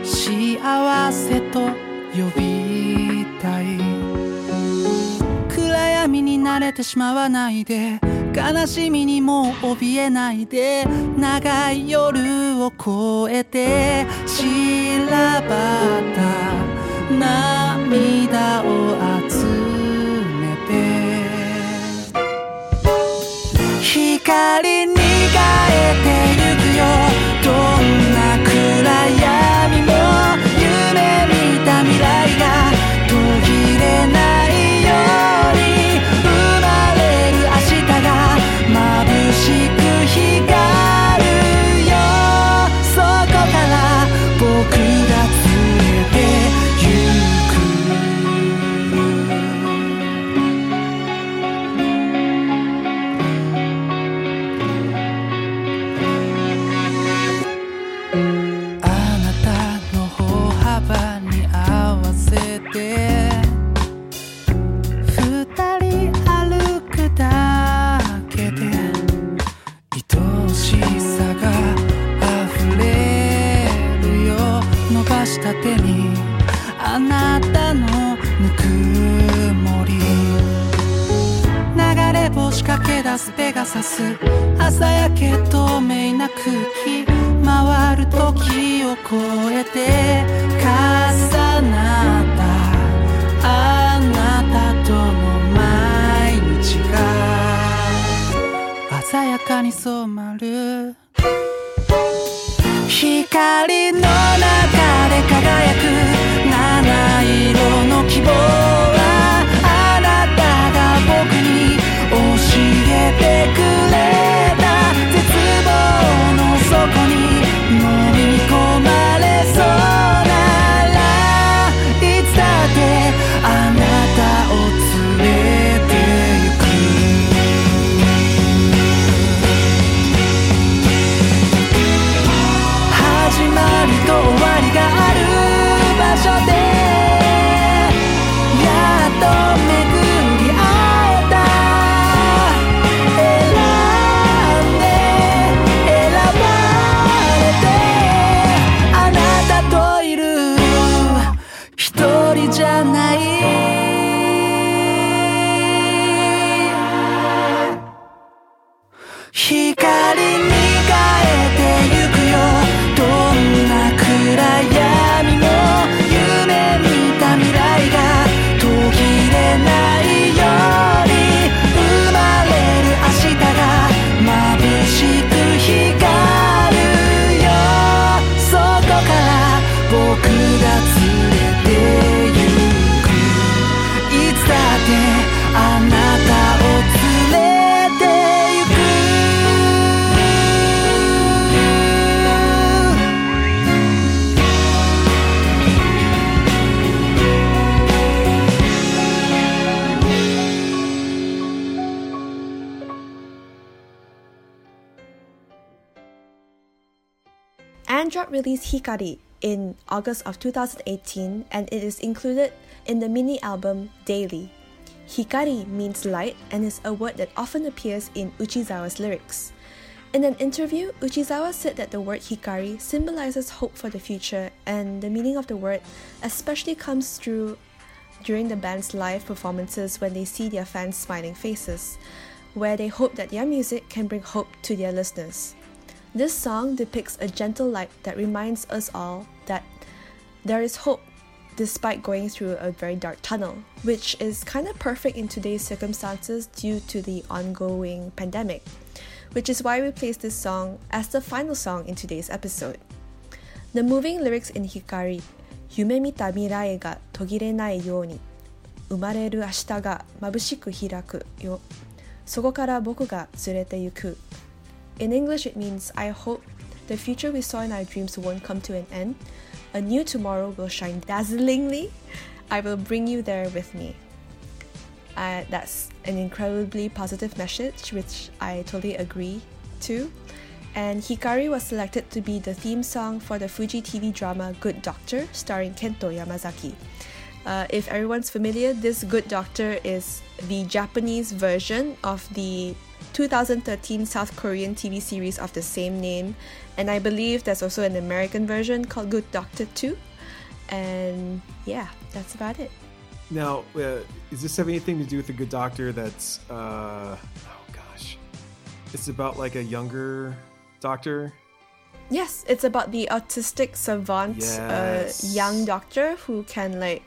幸せと呼びたい。暗闇に慣れてしまわないで悲しみにも怯えないで長い夜を越えて散らばった涙を集めて。光に変えてゆくよ。駆け出すペガサス。鮮やけ透明な空気回る時を超えて重なった。あなたとの毎日が。鮮やかに染まる。光の中で輝く。七色の希望。Released Hikari in August of 2018 and it is included in the mini album Daily. Hikari means light and is a word that often appears in Uchisawa's lyrics. In an interview, Uchisawa said that the word hikari symbolizes hope for the future, and the meaning of the word especially comes through during the band's live performances when they see their fans' smiling faces, where they hope that their music can bring hope to their listeners. This song depicts a gentle light that reminds us all that there is hope despite going through a very dark tunnel, which is kind of perfect in today's circumstances due to the ongoing pandemic which is why we placed this song as the final song in today's episode. The moving lyrics in Hikari 夢見た未来が途切れないように生まれる明日が眩しく開くよそこから僕が連れて行く In English it means I hope the future we saw in our dreams won't come to an end a new tomorrow will shine dazzlingly I will bring you there with me uh, that's an incredibly positive message, which I totally agree to. And Hikari was selected to be the theme song for the Fuji TV drama Good Doctor, starring Kento Yamazaki. Uh, if everyone's familiar, this Good Doctor is the Japanese version of the 2013 South Korean TV series of the same name, and I believe there's also an American version called Good Doctor 2. And yeah, that's about it. Now, uh, does this have anything to do with the Good Doctor? That's uh, oh gosh, it's about like a younger doctor. Yes, it's about the autistic savant, Yes. uh, young doctor who can like,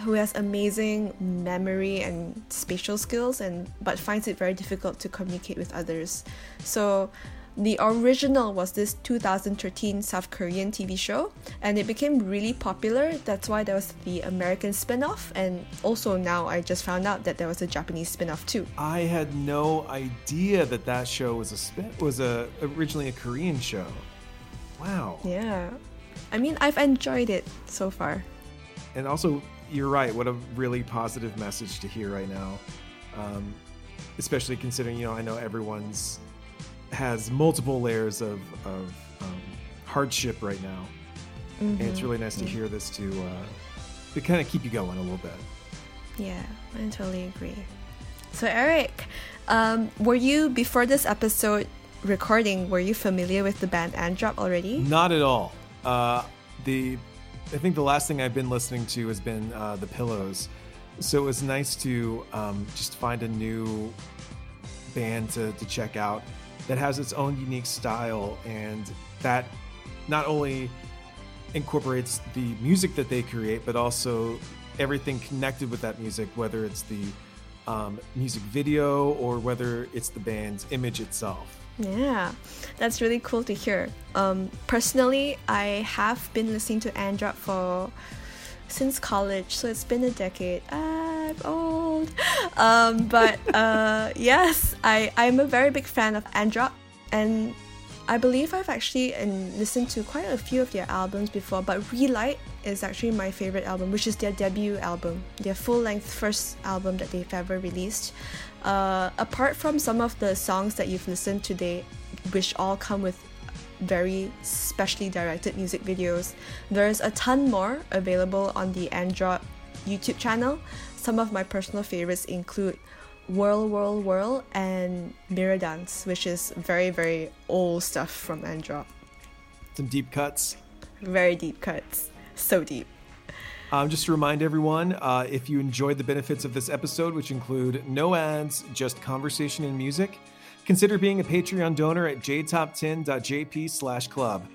who has amazing memory and spatial skills, and but finds it very difficult to communicate with others. So, the original was this 2013 South Korean TV show, and it became really popular. That's why there was the American spin-off, and also now I just found out that there was a Japanese spin-off too. I had no idea that that show was a spin was a originally a Korean show. Wow. Yeah, I mean I've enjoyed it so far. And also, you're right. What a really positive message to hear right now, um, especially considering you know I know everyone's has multiple layers of of um, hardship right now, and it's really nice to hear this to uh, to kind of keep you going a little bit. Yeah, I totally agree. So, Eric, um, were you before this episode recording? Were you familiar with the band Androp already? Not at all. Uh, the I think the last thing I've been listening to has been uh, the Pillows, so it was nice to um, just find a new band to, to check out that has its own unique style and that not only incorporates the music that they create, but also everything connected with that music, whether it's the um, music video or whether it's the band's image itself. Yeah, that's really cool to hear. Um, personally, I have been listening to Androp for since college, so it's been a decade. I'm old, um, but uh, yes, I I'm a very big fan of Androp, and I believe I've actually um, listened to quite a few of their albums before. But Relight is actually my favorite album, which is their debut album, their full-length first album that they've ever released. Uh, apart from some of the songs that you've listened today, which all come with very specially directed music videos. There's a ton more available on the Androp YouTube channel. Some of my personal favorites include Whirl Whirl Whirl and Mirror Dance, which is very, very old stuff from Androp. Some deep cuts. Very deep cuts. So deep. Um, just to remind everyone, uh, if you enjoyed the benefits of this episode, which include no ads, just conversation and music, consider being a Patreon donor at jtop10.jp slash club.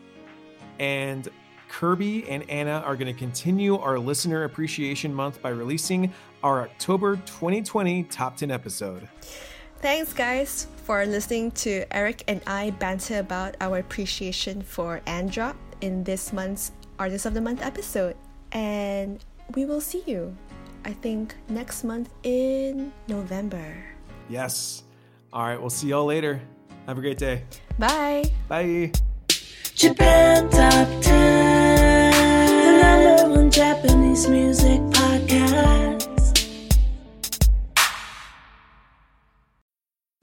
And Kirby and Anna are going to continue our listener appreciation month by releasing our October 2020 top 10 episode. Thanks, guys, for listening to Eric and I banter about our appreciation for Androp in this month's Artist of the Month episode. And we will see you, I think, next month in November. Yes. All right, we'll see y'all later. Have a great day. Bye. Bye. Japan Top 10, the number one Japanese music podcast.